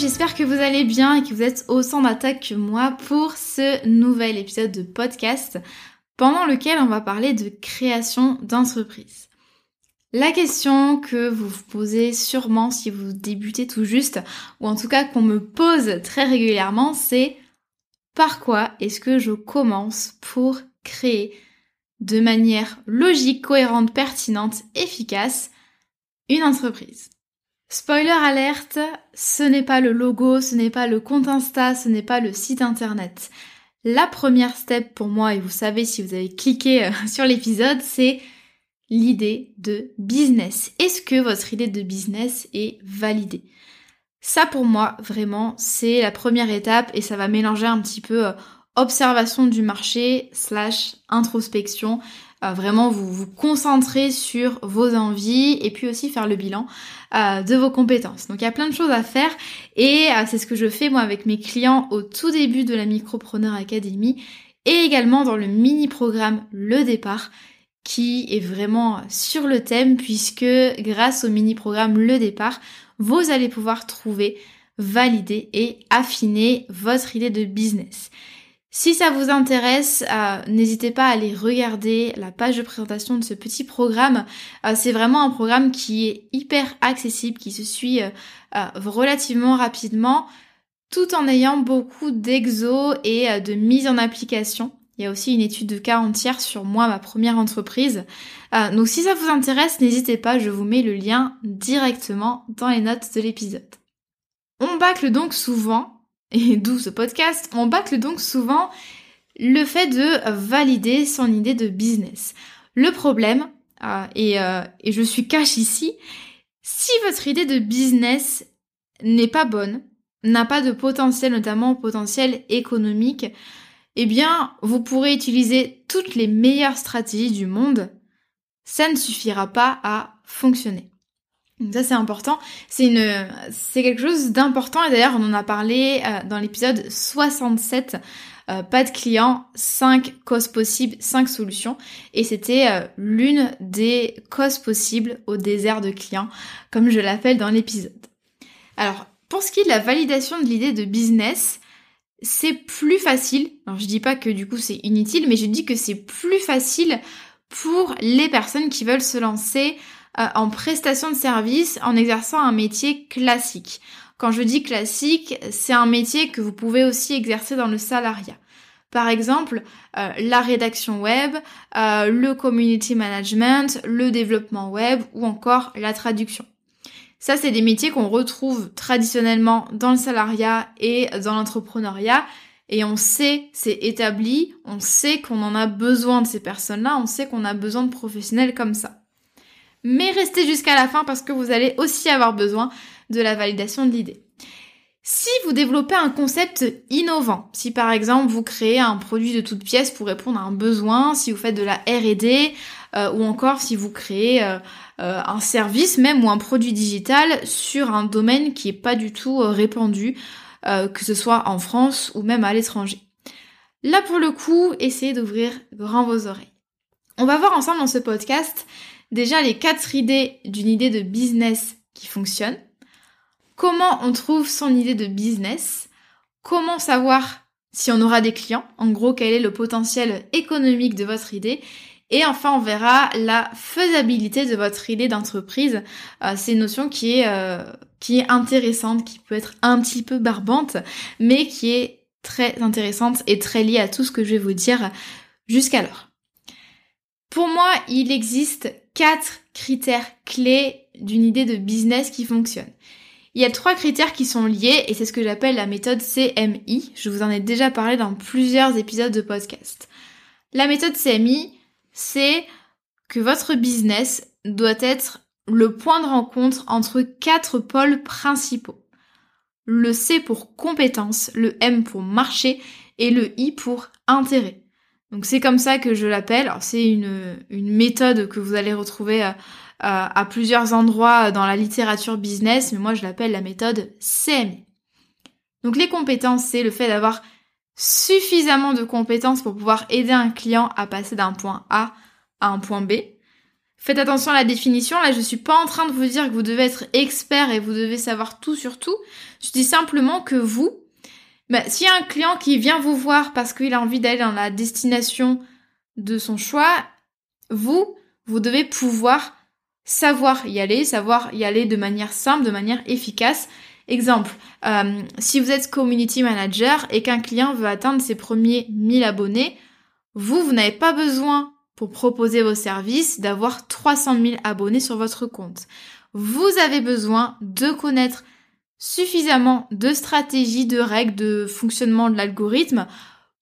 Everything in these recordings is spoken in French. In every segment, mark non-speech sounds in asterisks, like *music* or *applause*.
J'espère que vous allez bien et que vous êtes autant d'attaque que moi pour ce nouvel épisode de podcast pendant lequel on va parler de création d'entreprise. La question que vous vous posez sûrement si vous débutez tout juste, ou en tout cas qu'on me pose très régulièrement, c'est par quoi est-ce que je commence pour créer de manière logique, cohérente, pertinente, efficace une entreprise? Spoiler alerte, ce n'est pas le logo, ce n'est pas le compte Insta, ce n'est pas le site internet. La première step pour moi, et vous savez si vous avez cliqué euh, *laughs* sur l'épisode, c'est l'idée de business. Est-ce que votre idée de business est validée? Ça pour moi, vraiment, c'est la première étape et ça va mélanger un petit peu euh, observation du marché slash introspection vraiment vous vous concentrer sur vos envies et puis aussi faire le bilan euh, de vos compétences. Donc il y a plein de choses à faire et euh, c'est ce que je fais moi avec mes clients au tout début de la Micropreneur Academy et également dans le mini programme Le Départ qui est vraiment sur le thème puisque grâce au mini programme Le Départ, vous allez pouvoir trouver, valider et affiner votre idée de business. Si ça vous intéresse, euh, n'hésitez pas à aller regarder la page de présentation de ce petit programme. Euh, c'est vraiment un programme qui est hyper accessible, qui se suit euh, relativement rapidement, tout en ayant beaucoup d'exos et de mise en application. Il y a aussi une étude de cas entière sur moi, ma première entreprise. donc si ça vous intéresse, n'hésitez pas, je vous mets le lien directement dans les notes de l'épisode. On bâcle donc souvent *laughs* et d'où ce podcast, on bâcle donc souvent le fait de valider son idée de business. Le problème, euh, et, euh, et je suis cache ici, si votre idée de business n'est pas bonne, n'a pas de potentiel, notamment potentiel économique, eh bien, vous pourrez utiliser toutes les meilleures stratégies du monde, ça ne suffira pas à fonctionner. Ça c'est important, c'est quelque chose d'important et d'ailleurs on en a parlé euh, dans l'épisode 67 euh, pas de clients, 5 causes possibles, 5 solutions et c'était euh, l'une des causes possibles au désert de clients comme je l'appelle dans l'épisode. Alors, pour ce qui est de la validation de l'idée de business, c'est plus facile. Alors je dis pas que du coup c'est inutile, mais je dis que c'est plus facile pour les personnes qui veulent se lancer euh, en prestation de service en exerçant un métier classique. Quand je dis classique, c'est un métier que vous pouvez aussi exercer dans le salariat. Par exemple, euh, la rédaction web, euh, le community management, le développement web ou encore la traduction. Ça, c'est des métiers qu'on retrouve traditionnellement dans le salariat et dans l'entrepreneuriat. Et on sait, c'est établi, on sait qu'on en a besoin de ces personnes-là, on sait qu'on a besoin de professionnels comme ça mais restez jusqu'à la fin parce que vous allez aussi avoir besoin de la validation de l'idée. Si vous développez un concept innovant, si par exemple vous créez un produit de toute pièce pour répondre à un besoin, si vous faites de la R&D euh, ou encore si vous créez euh, euh, un service même ou un produit digital sur un domaine qui est pas du tout répandu, que ce soit en France ou même à l'étranger. Là pour le coup, essayez d'ouvrir grand vos oreilles. On va voir ensemble dans ce podcast déjà les quatre idées d'une idée de business qui fonctionne, comment on trouve son idée de business, comment savoir si on aura des clients, en gros quel est le potentiel économique de votre idée, et enfin, on verra la faisabilité de votre idée d'entreprise. Euh, c'est une notion qui est, euh, qui est intéressante, qui peut être un petit peu barbante, mais qui est très intéressante et très liée à tout ce que je vais vous dire jusqu'alors. Pour moi, il existe quatre critères clés d'une idée de business qui fonctionne. Il y a trois critères qui sont liés et c'est ce que j'appelle la méthode CMI. Je vous en ai déjà parlé dans plusieurs épisodes de podcast. La méthode CMI, c'est que votre business doit être le point de rencontre entre quatre pôles principaux. Le C pour compétence, le M pour marché et le I pour intérêt. Donc c'est comme ça que je l'appelle. Alors c'est une, méthode que vous allez retrouver à, à, plusieurs endroits dans la littérature business, mais moi je l'appelle la méthode CMI. Donc les compétences, c'est le fait d'avoir suffisamment de compétences pour pouvoir aider un client à passer d'un point A à un point B. Faites attention à la définition, là je suis pas en train de vous dire que vous devez être expert et vous devez savoir tout sur tout. Je dis simplement que vous, bah, s'il un client qui vient vous voir parce qu'il a envie d'aller dans la destination de son choix, vous, vous devez pouvoir savoir y aller, savoir y aller de manière simple, de manière efficace Exemple, euh, si vous êtes community manager et qu'un client veut atteindre ses premiers 1000 abonnés, vous, vous n'avez pas besoin pour proposer vos services d'avoir 300 000 abonnés sur votre compte. Vous avez besoin de connaître suffisamment de stratégies, de règles, de fonctionnement de l'algorithme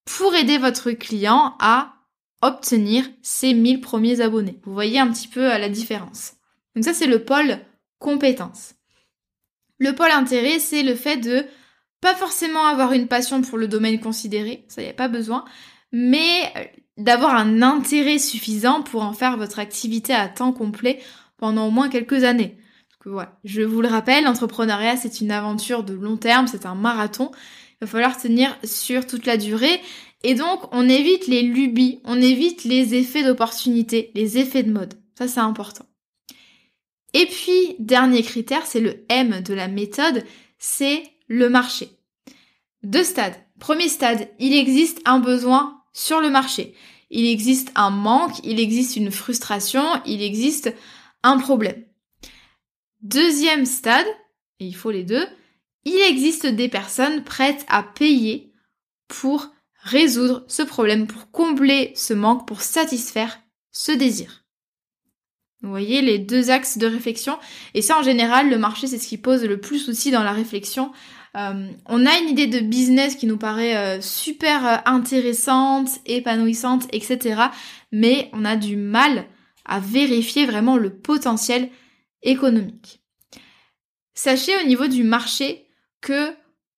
pour aider votre client à obtenir ses 1000 premiers abonnés. Vous voyez un petit peu la différence. Donc ça, c'est le pôle compétences. Le pôle intérêt, c'est le fait de pas forcément avoir une passion pour le domaine considéré, ça y a pas besoin, mais euh, d'avoir un intérêt suffisant pour en faire votre activité à temps complet pendant au moins quelques années. Je vous le rappelle, l'entrepreneuriat c'est une aventure de long terme, c'est un marathon. Il va falloir tenir sur toute la durée et donc on évite les lubies, on évite les effets d'opportunité, les effets de mode. Ça c'est important. Et puis, dernier critère, c'est le M de la méthode, c'est le marché. Deux stades. Premier stade, il existe un besoin sur le marché. Il existe un manque, il existe une frustration, il existe un problème. Deuxième stade, et il faut les deux, il existe des personnes prêtes à payer pour résoudre ce problème, pour combler ce manque, pour satisfaire ce désir. Vous voyez les deux axes de réflexion. Et ça, en général, le marché, c'est ce qui pose le plus souci dans la réflexion. Euh, on a une idée de business qui nous paraît euh, super euh, intéressante, épanouissante, etc. Mais on a du mal à vérifier vraiment le potentiel économique. Sachez au niveau du marché que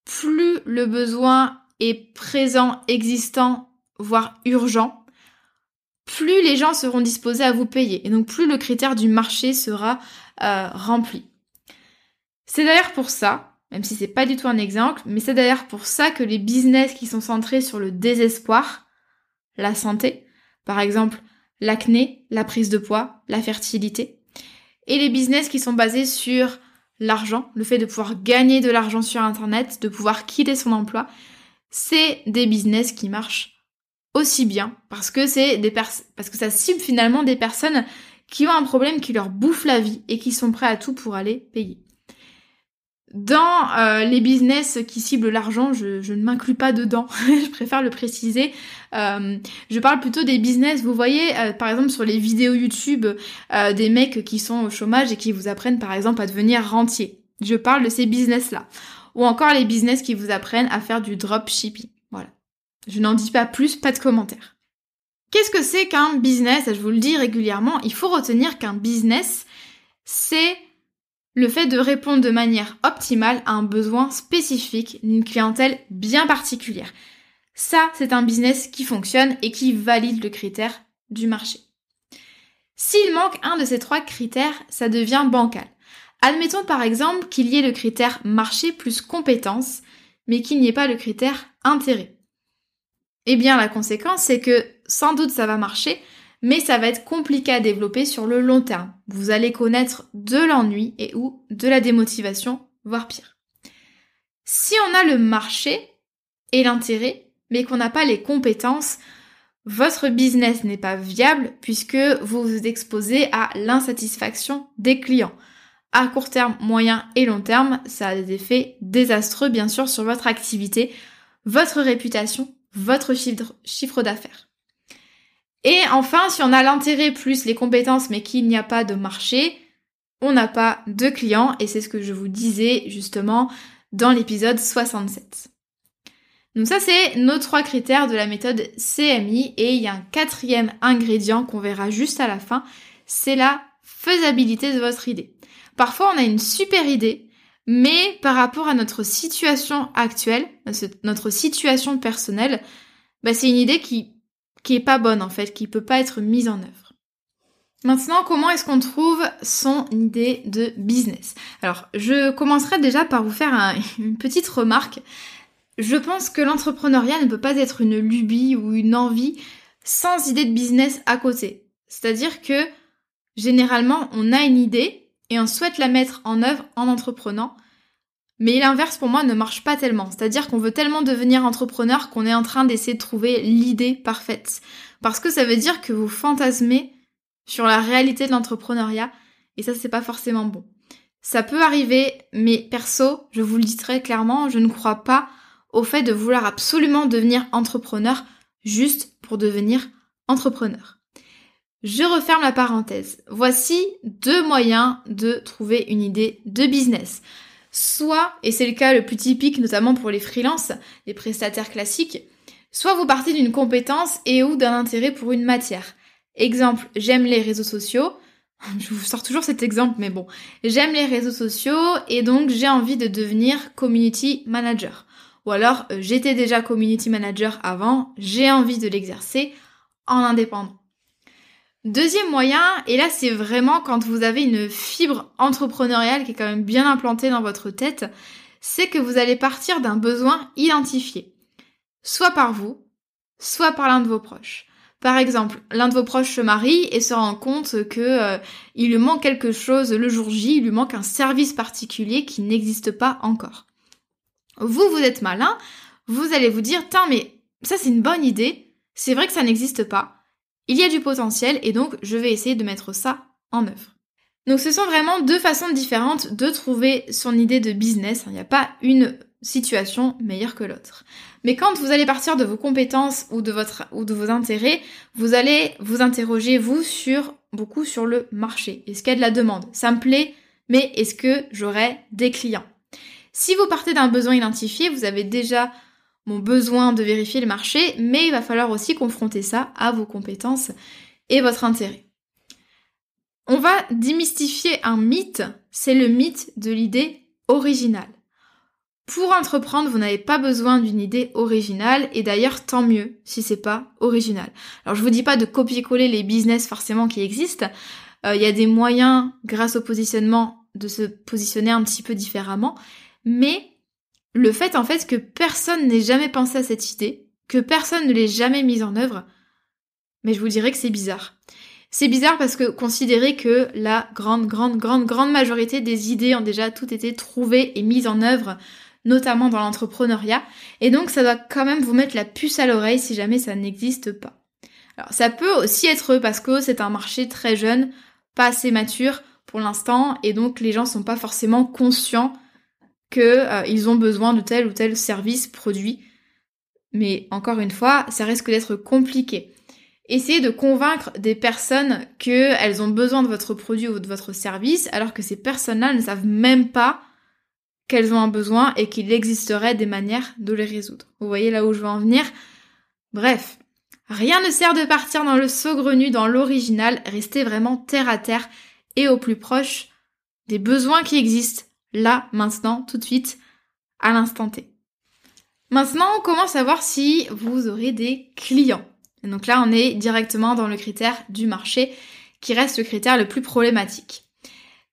plus le besoin est présent, existant, voire urgent, plus les gens seront disposés à vous payer. Et donc plus le critère du marché sera euh, rempli. C'est d'ailleurs pour ça, même si c'est pas du tout un exemple, mais c'est d'ailleurs pour ça que les business qui sont centrés sur le désespoir, la santé, par exemple l'acné, la prise de poids, la fertilité, et les business qui sont basés sur l'argent, le fait de pouvoir gagner de l'argent sur Internet, de pouvoir quitter son emploi, c'est des business qui marchent aussi bien parce que c'est des parce que ça cible finalement des personnes qui ont un problème qui leur bouffe la vie et qui sont prêts à tout pour aller payer. Dans euh, les business qui ciblent l'argent, je, ne m'inclus pas dedans, *laughs* je préfère le préciser. Euh, je parle plutôt des business, vous voyez, euh, par exemple sur les vidéos YouTube, des mecs qui sont au chômage et qui vous apprennent par exemple à devenir rentier. Je parle de ces business-là. Ou encore les business qui vous apprennent à faire du dropshipping. Je n'en dis pas plus, pas de commentaires. Qu'est-ce que c'est qu'un business? Je vous le dis régulièrement, il faut retenir qu'un business, c'est le fait de répondre de manière optimale à un besoin spécifique d'une clientèle bien particulière. Ça, c'est un business qui fonctionne et qui valide le critère du marché. S'il manque un de ces trois critères, ça devient bancal. Admettons par exemple qu'il y ait le critère marché plus compétence, mais qu'il n'y ait pas le critère intérêt. Eh bien, la conséquence, c'est que sans doute ça va marcher, mais ça va être compliqué à développer sur le long terme. Vous allez connaître de l'ennui et ou de la démotivation, voire pire. Si on a le marché et l'intérêt, mais qu'on n'a pas les compétences, votre business n'est pas viable puisque vous vous exposez à l'insatisfaction des clients. À court terme, moyen et long terme, ça a des effets désastreux bien sûr sur votre activité, votre réputation, votre chiffre, d'affaires. Et enfin, si on a l'intérêt plus les compétences mais qu'il n'y a pas de marché, on n'a pas de clients et c'est ce que je vous disais justement dans l'épisode 67. Donc ça c'est nos trois critères de la méthode CMI et il y a un quatrième ingrédient qu'on verra juste à la fin, c'est la faisabilité de votre idée. Parfois on a une super idée, mais par rapport à notre situation actuelle, notre situation personnelle, bah, c'est une idée qui qui est pas bonne en fait, qui peut pas être mise en œuvre. Maintenant, comment est-ce qu'on trouve son idée de business? Alors, je commencerai déjà par vous faire *laughs* une petite remarque. Je pense que l'entrepreneuriat ne peut pas être une lubie ou une envie sans idée de business à côté. C'est-à-dire que généralement, on a une idée et on souhaite la mettre en œuvre en entreprenant. Mais l'inverse pour moi ne marche pas tellement. C'est-à-dire qu'on veut tellement devenir entrepreneur qu'on est en train d'essayer de trouver l'idée parfaite. Parce que ça veut dire que vous fantasmez sur la réalité de l'entrepreneuriat et ça c'est pas forcément bon. Ça peut arriver, mais perso, je vous le dis très clairement, je ne crois pas au fait de vouloir absolument devenir entrepreneur juste pour devenir entrepreneur. Je referme la parenthèse. Voici deux moyens de trouver une idée de business. Soit, et c'est le cas le plus typique notamment pour les freelances, les prestataires classiques, soit vous partez d'une compétence et ou d'un intérêt pour une matière. Exemple, j'aime les réseaux sociaux. *laughs* Je vous sors toujours cet exemple, mais bon. J'aime les réseaux sociaux et donc j'ai envie de devenir community manager. Ou alors, euh, j'étais déjà community manager avant, j'ai envie de l'exercer en indépendant. Deuxième moyen, et là c'est vraiment quand vous avez une fibre entrepreneuriale qui est quand même bien implantée dans votre tête, c'est que vous allez partir d'un besoin identifié. Soit par vous, soit par l'un de vos proches. Par exemple, l'un de vos proches se marie et se rend compte que euh, lui manque quelque chose le jour J, il lui manque un service particulier qui n'existe pas encore. Vous, vous êtes malin, vous allez vous dire, tiens, mais ça c'est une bonne idée, c'est vrai que ça n'existe pas, il y a du potentiel et donc je vais essayer de mettre ça en œuvre. Donc ce sont vraiment deux façons différentes de trouver son idée de business, il n'y a pas une situation meilleure que l'autre. Mais quand vous allez partir de vos compétences ou de vos intérêts, vous allez vous interroger vous sur beaucoup sur le marché. Est-ce qu'il y a de la demande? Ça me plaît, mais est-ce que j'aurai des clients? Si vous partez d'un besoin identifié, vous avez déjà mon besoin de vérifier le marché, mais il va falloir aussi confronter ça à vos compétences et votre intérêt. On va démystifier un mythe, c'est le mythe de l'idée originale. Pour entreprendre, vous n'avez pas besoin d'une idée originale et d'ailleurs tant mieux si c'est pas original. Alors je vous dis pas de copier-coller les business forcément qui existent. Euh, il y a des moyens grâce au positionnement de se positionner un petit peu différemment, mais le fait en fait que personne n'ait jamais pensé à cette idée, que personne ne l'ait jamais mise en œuvre, mais je vous dirais que c'est bizarre. C'est bizarre parce que considérez que la grande, grande, grande, grande majorité des idées ont déjà toutes été trouvées et mises en œuvre, notamment dans l'entrepreneuriat, et donc ça doit quand même vous mettre la puce à l'oreille si jamais ça n'existe pas. Alors ça peut aussi être parce que c'est un marché très jeune, pas assez mature pour l'instant, et donc les gens sont pas forcément conscients qu'ils euh, ont besoin de tel ou tel service, produit. Mais encore une fois, ça risque d'être compliqué. Essayez de convaincre des personnes qu'elles ont besoin de votre produit ou de votre service, alors que ces personnes-là ne savent même pas qu'elles ont un besoin et qu'il existerait des manières de les résoudre. Vous voyez là où je veux en venir? Bref, rien ne sert de partir dans le saugrenu, dans l'original, restez vraiment terre à terre et au plus proche des besoins qui existent là, maintenant, tout de suite, à l'instant T. Maintenant, comment savoir si vous aurez des clients Donc là, on est directement dans le critère du marché, qui reste le critère le plus problématique.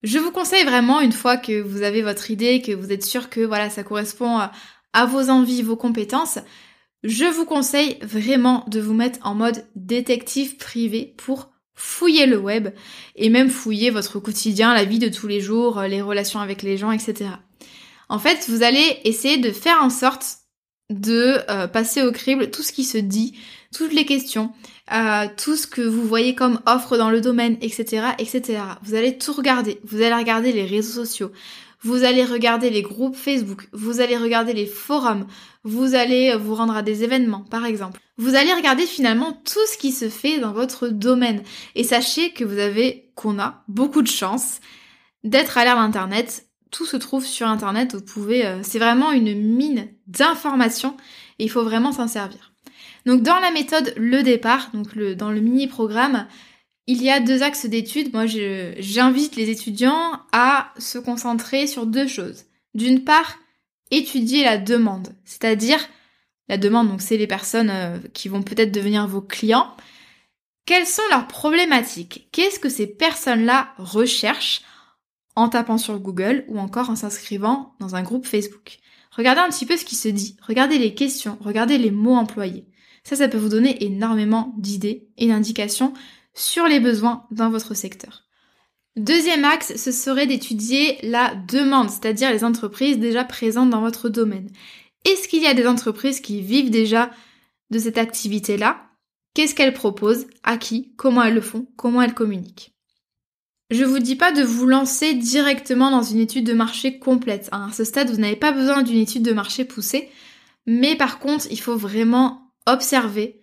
Je vous conseille vraiment, une fois que vous avez votre idée, que vous êtes sûr que voilà, ça correspond à, vos envies, vos compétences, je vous conseille vraiment de vous mettre en mode détective privé pour fouiller le web et même fouiller votre quotidien, la vie de tous les jours, les relations avec les gens, etc. En fait, vous allez essayer de faire en sorte de euh, passer au crible tout ce qui se dit, toutes les questions, euh, tout ce que vous voyez comme offre dans le domaine, etc., etc. Vous allez tout regarder. Vous allez regarder les réseaux sociaux. Vous allez regarder les groupes Facebook. Vous allez regarder les forums. Vous allez vous rendre à des événements, par exemple. Vous allez regarder finalement tout ce qui se fait dans votre domaine. Et sachez que vous avez, qu'on a beaucoup de chance d'être à l'ère d'Internet tout se trouve sur internet, vous pouvez euh, c'est vraiment une mine d'informations et il faut vraiment s'en servir. Donc dans la méthode le départ, donc dans le mini programme, il y a deux axes d'études. Moi, j'invite les étudiants à se concentrer sur deux choses. D'une part, étudier la demande, c'est-à-dire la demande, donc c'est les personnes euh, qui vont peut-être devenir vos clients. Quelles sont leurs problématiques? Qu'est-ce que ces personnes-là recherchent en tapant sur Google ou encore en s'inscrivant dans un groupe Facebook? Regardez un petit peu ce qui se dit, regardez les questions, regardez les mots employés. Ça, ça peut vous donner énormément d'idées et d'indications sur les besoins dans votre secteur. Deuxième axe, ce serait d'étudier la demande, c'est-à-dire les entreprises déjà présentes dans votre domaine. Est-ce qu'il y a des entreprises qui vivent déjà de cette activité-là? Qu'est-ce qu'elles proposent? À qui? Comment elles le font? Comment elles communiquent? Je vous dis pas de vous lancer directement dans une étude de marché complète. Hein. À ce stade, vous n'avez pas besoin d'une étude de marché poussée. Mais par contre, il faut vraiment observer,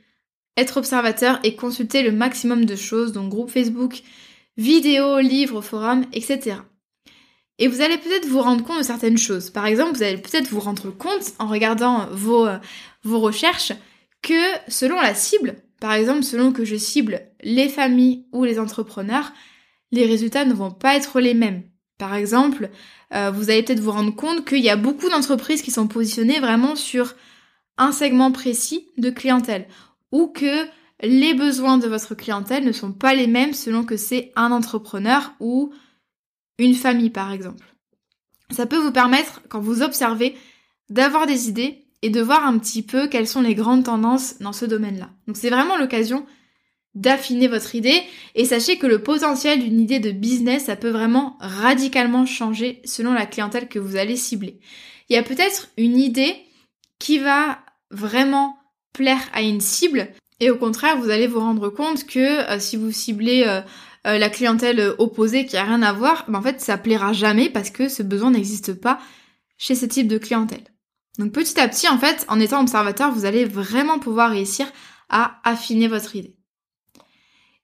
être observateur et consulter le maximum de choses, donc groupe Facebook, vidéos, livres, forums, etc. Et vous allez peut-être vous rendre compte de certaines choses. Par exemple, vous allez peut-être vous rendre compte en regardant vos, euh, vos recherches que selon la cible, par exemple selon que je cible les familles ou les entrepreneurs, les résultats ne vont pas être les mêmes. Par exemple, euh, vous allez peut-être vous rendre compte qu'il y a beaucoup d'entreprises qui sont positionnées vraiment sur un segment précis de clientèle ou que les besoins de votre clientèle ne sont pas les mêmes selon que c'est un entrepreneur ou une famille par exemple. Ça peut vous permettre, quand vous observez, d'avoir des idées et de voir un petit peu quelles sont les grandes tendances dans ce domaine-là. Donc c'est vraiment l'occasion d'affiner votre idée et sachez que le potentiel d'une idée de business, ça peut vraiment radicalement changer selon la clientèle que vous allez cibler. Il y a peut-être une idée qui va vraiment plaire à une cible et au contraire, vous allez vous rendre compte que euh, si vous ciblez euh, euh, la clientèle opposée qui a rien à voir, ben en fait, ça plaira jamais parce que ce besoin n'existe pas chez ce type de clientèle. Donc petit à petit, en fait, en étant observateur, vous allez vraiment pouvoir réussir à affiner votre idée.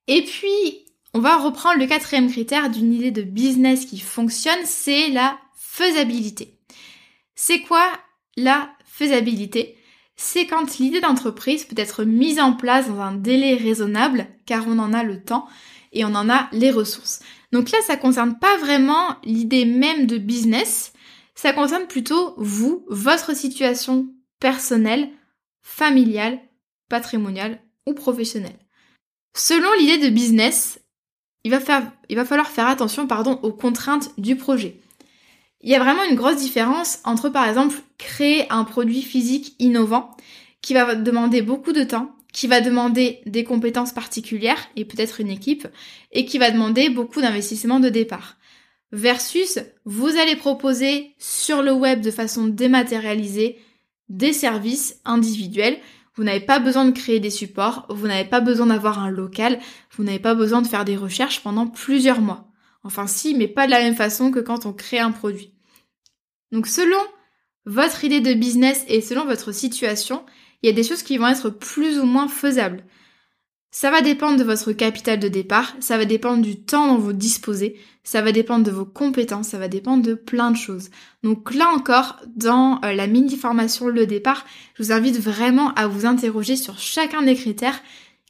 Et puis, on va reprendre le quatrième critère d'une idée de business qui fonctionne, c'est la faisabilité. C'est quoi la faisabilité? C'est quand l'idée d'entreprise peut être mise en place dans un délai raisonnable, car on en a le temps et on en a les ressources. Donc là, ça concerne pas vraiment l'idée même de business, ça concerne plutôt vous, votre situation personnelle, familiale, patrimoniale ou professionnelle. Selon l'idée de business, il va, falloir faire attention aux contraintes du projet. Il y a vraiment une grosse différence entre par exemple créer un produit physique innovant qui va demander beaucoup de temps, qui va demander des compétences particulières et peut-être une équipe et qui va demander beaucoup d'investissement de départ. Versus, vous allez proposer sur le web de façon dématérialisée des services individuels vous n'avez pas besoin de créer des supports, vous n'avez pas besoin d'avoir un local, vous n'avez pas besoin de faire des recherches pendant plusieurs mois. Enfin si, mais pas de la même façon que quand on crée un produit. Donc selon votre idée de business et selon votre situation, il y a des choses qui vont être plus ou moins faisables. Ça va dépendre de votre capital de départ, ça va dépendre du temps dont vous disposez, ça va dépendre de vos compétences, ça va dépendre de plein de choses. Donc là encore, dans euh, la mini formation Le départ, je vous invite vraiment à vous interroger sur chacun des critères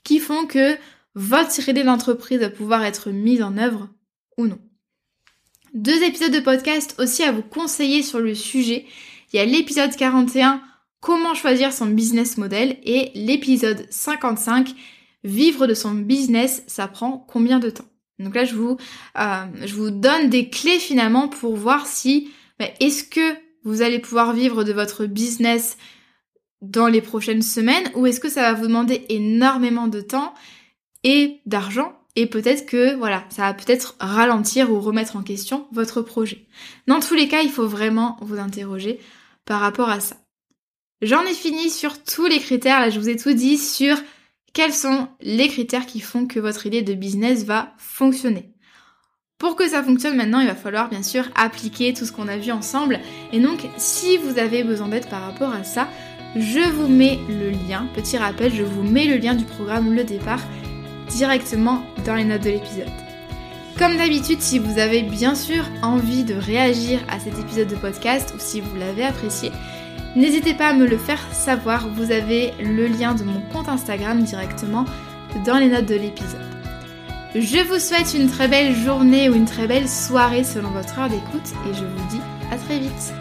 qui font que votre idée d'entreprise va pouvoir être mise en œuvre ou non. Deux épisodes de podcast aussi à vous conseiller sur le sujet. Il y a l'épisode 41, comment choisir son business model et l'épisode 55, vivre de son business, ça prend combien de temps? Donc là, je vous, euh, je vous donne des clés finalement pour voir si bah, est-ce que vous allez pouvoir vivre de votre business dans les prochaines semaines ou est-ce que ça va vous demander énormément de temps et d'argent et peut-être que voilà, ça va peut-être ralentir ou remettre en question votre projet. Dans tous les cas, il faut vraiment vous interroger par rapport à ça. J'en ai fini sur tous les critères, là je vous ai tout dit sur quels sont les critères qui font que votre idée de business va fonctionner. Pour que ça fonctionne maintenant, il va falloir bien sûr appliquer tout ce qu'on a vu ensemble. Et donc, si vous avez besoin d'aide par rapport à ça, je vous mets le lien, petit rappel, je vous mets le lien du programme Le Départ directement dans les notes de l'épisode. Comme d'habitude, si vous avez bien sûr envie de réagir à cet épisode de podcast ou si vous l'avez apprécié, n'hésitez pas à me le faire savoir. Vous avez le lien de mon compte Instagram directement dans les notes de l'épisode. Je vous souhaite une très belle journée ou une très belle soirée selon votre heure d'écoute et je vous dis à très vite.